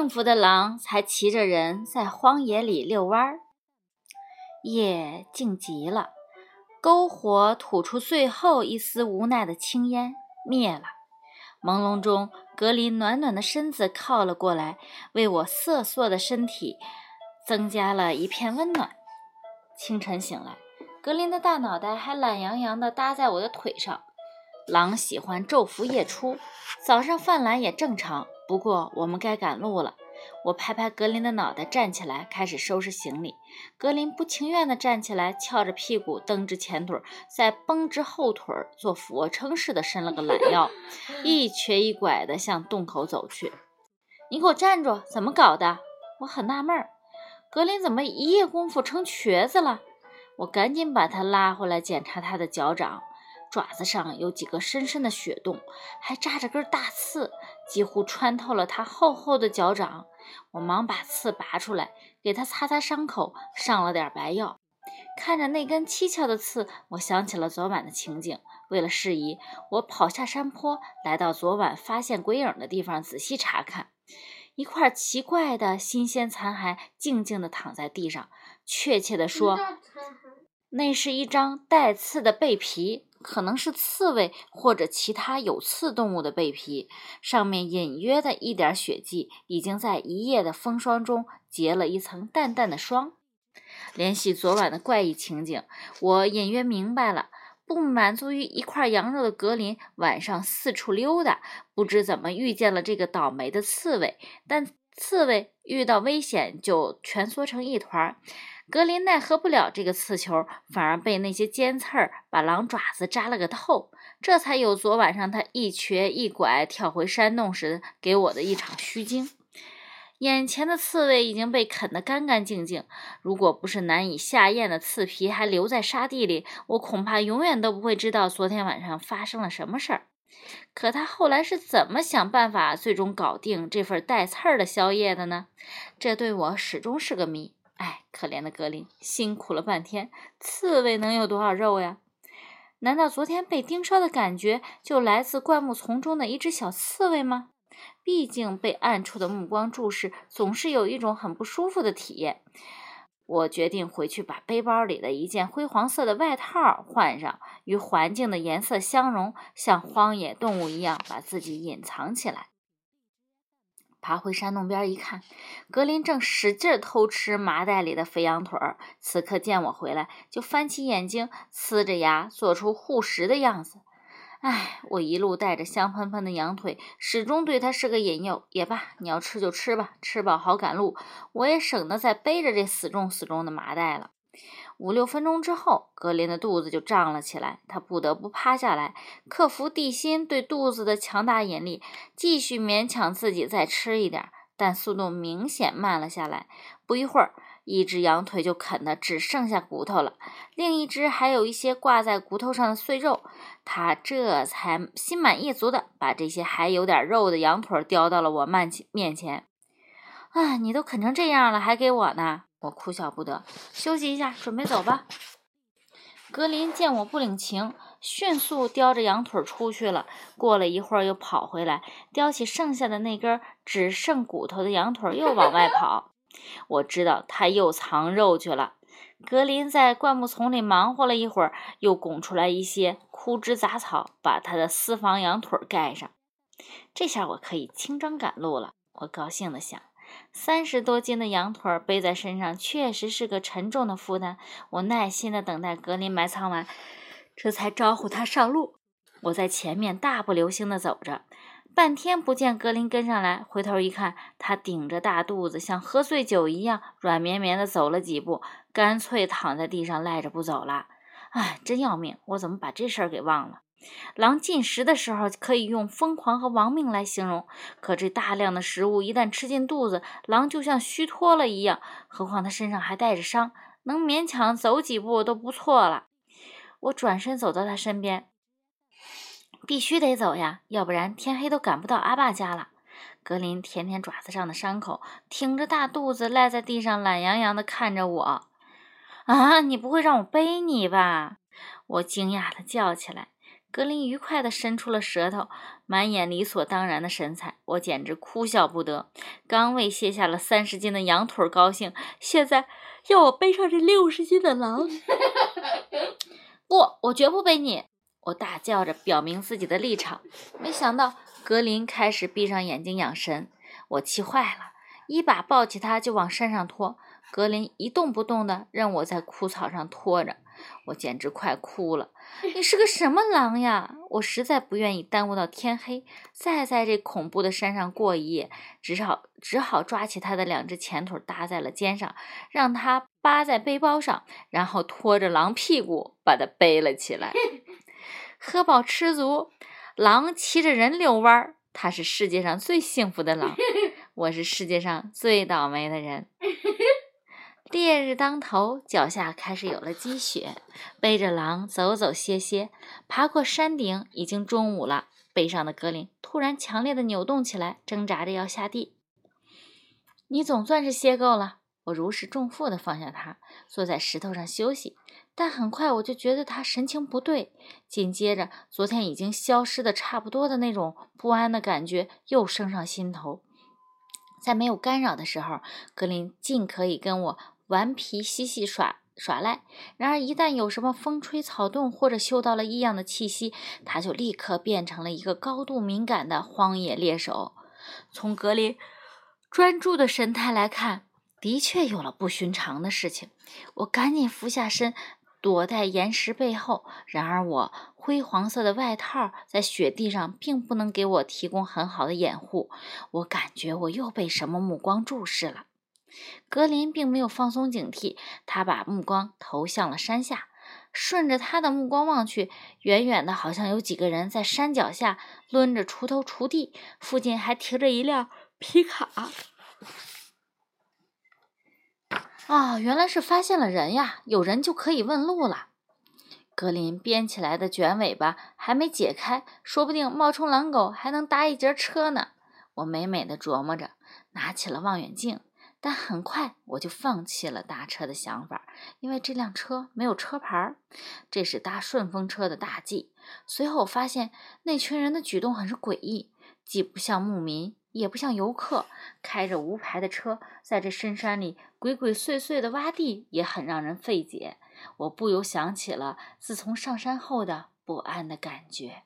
幸福的狼才骑着人在荒野里遛弯儿。夜静极了，篝火吐出最后一丝无奈的青烟，灭了。朦胧中，格林暖暖的身子靠了过来，为我瑟缩的身体增加了一片温暖。清晨醒来，格林的大脑袋还懒洋洋地搭在我的腿上。狼喜欢昼伏夜出，早上犯懒也正常。不过我们该赶路了。我拍拍格林的脑袋，站起来开始收拾行李。格林不情愿地站起来，翘着屁股，蹬直前腿，再绷直后腿，做俯卧撑似的伸了个懒腰，一瘸一拐地向洞口走去。你给我站住！怎么搞的？我很纳闷儿，格林怎么一夜功夫成瘸子了？我赶紧把他拉回来检查他的脚掌。爪子上有几个深深的血洞，还扎着根大刺，几乎穿透了他厚厚的脚掌。我忙把刺拔出来，给它擦擦伤口，上了点白药。看着那根蹊跷的刺，我想起了昨晚的情景。为了适宜，我跑下山坡，来到昨晚发现鬼影的地方，仔细查看。一块奇怪的新鲜残骸静静地躺在地上，确切地说，那是一张带刺的背皮。可能是刺猬或者其他有刺动物的背皮，上面隐约的一点血迹，已经在一夜的风霜中结了一层淡淡的霜。联系昨晚的怪异情景，我隐约明白了：不满足于一块羊肉的格林，晚上四处溜达，不知怎么遇见了这个倒霉的刺猬，但刺猬遇到危险就蜷缩成一团。格林奈何不了这个刺球，反而被那些尖刺儿把狼爪子扎了个透，这才有昨晚上他一瘸一拐跳回山洞时给我的一场虚惊。眼前的刺猬已经被啃得干干净净，如果不是难以下咽的刺皮还留在沙地里，我恐怕永远都不会知道昨天晚上发生了什么事儿。可他后来是怎么想办法最终搞定这份带刺儿的宵夜的呢？这对我始终是个谜。哎，可怜的格林，辛苦了半天，刺猬能有多少肉呀？难道昨天被盯梢的感觉就来自灌木丛中的一只小刺猬吗？毕竟被暗处的目光注视，总是有一种很不舒服的体验。我决定回去把背包里的一件灰黄色的外套换上，与环境的颜色相融，像荒野动物一样把自己隐藏起来。爬回山洞边一看，格林正使劲偷吃麻袋里的肥羊腿儿。此刻见我回来，就翻起眼睛，呲着牙，做出护食的样子。唉，我一路带着香喷喷的羊腿，始终对他是个引诱。也罢，你要吃就吃吧，吃饱好赶路，我也省得再背着这死重死重的麻袋了。五六分钟之后，格林的肚子就胀了起来，他不得不趴下来，克服地心对肚子的强大引力，继续勉强自己再吃一点，但速度明显慢了下来。不一会儿，一只羊腿就啃得只剩下骨头了，另一只还有一些挂在骨头上的碎肉，他这才心满意足的把这些还有点肉的羊腿叼到了我面前面前。啊，你都啃成这样了，还给我呢？我哭笑不得，休息一下，准备走吧。格林见我不领情，迅速叼着羊腿出去了。过了一会儿，又跑回来，叼起剩下的那根只剩骨头的羊腿，又往外跑。我知道他又藏肉去了。格林在灌木丛里忙活了一会儿，又拱出来一些枯枝杂草，把他的私房羊腿盖上。这下我可以轻装赶路了。我高兴地想。三十多斤的羊腿背在身上，确实是个沉重的负担。我耐心地等待格林埋藏完，这才招呼他上路。我在前面大步流星地走着，半天不见格林跟上来。回头一看，他顶着大肚子，像喝醉酒一样软绵绵地走了几步，干脆躺在地上赖着不走了。哎，真要命！我怎么把这事儿给忘了？狼进食的时候可以用疯狂和亡命来形容，可这大量的食物一旦吃进肚子，狼就像虚脱了一样。何况他身上还带着伤，能勉强走几步都不错了。我转身走到他身边，必须得走呀，要不然天黑都赶不到阿爸家了。格林舔舔爪子上的伤口，挺着大肚子赖在地上，懒洋洋地看着我。啊，你不会让我背你吧？我惊讶地叫起来。格林愉快地伸出了舌头，满眼理所当然的神采，我简直哭笑不得。刚为卸下了三十斤的羊腿高兴，现在要我背上这六十斤的狼。不，我绝不背你！我大叫着表明自己的立场。没想到格林开始闭上眼睛养神，我气坏了，一把抱起他就往山上拖。格林一动不动地任我在枯草上拖着。我简直快哭了！你是个什么狼呀？我实在不愿意耽误到天黑，再在这恐怖的山上过一夜，只好只好抓起他的两只前腿搭在了肩上，让他扒在背包上，然后拖着狼屁股把他背了起来。喝饱吃足，狼骑着人遛弯儿，他是世界上最幸福的狼，我是世界上最倒霉的人。烈日当头，脚下开始有了积雪。背着狼走走歇歇，爬过山顶，已经中午了。背上的格林突然强烈的扭动起来，挣扎着要下地。你总算是歇够了，我如释重负地放下他，坐在石头上休息。但很快我就觉得他神情不对，紧接着昨天已经消失的差不多的那种不安的感觉又升上心头。在没有干扰的时候，格林尽可以跟我。顽皮嬉戏耍耍赖，然而一旦有什么风吹草动或者嗅到了异样的气息，他就立刻变成了一个高度敏感的荒野猎手。从格林专注的神态来看，的确有了不寻常的事情。我赶紧俯下身，躲在岩石背后。然而我灰黄色的外套在雪地上并不能给我提供很好的掩护。我感觉我又被什么目光注视了。格林并没有放松警惕，他把目光投向了山下。顺着他的目光望去，远远的，好像有几个人在山脚下抡着锄头锄地，附近还停着一辆皮卡。啊，原来是发现了人呀！有人就可以问路了。格林编起来的卷尾巴还没解开，说不定冒充狼狗还能搭一节车呢。我美美的琢磨着，拿起了望远镜。但很快我就放弃了搭车的想法，因为这辆车没有车牌儿，这是搭顺风车的大忌。随后我发现那群人的举动很是诡异，既不像牧民，也不像游客，开着无牌的车在这深山里鬼鬼祟祟的挖地，也很让人费解。我不由想起了自从上山后的不安的感觉。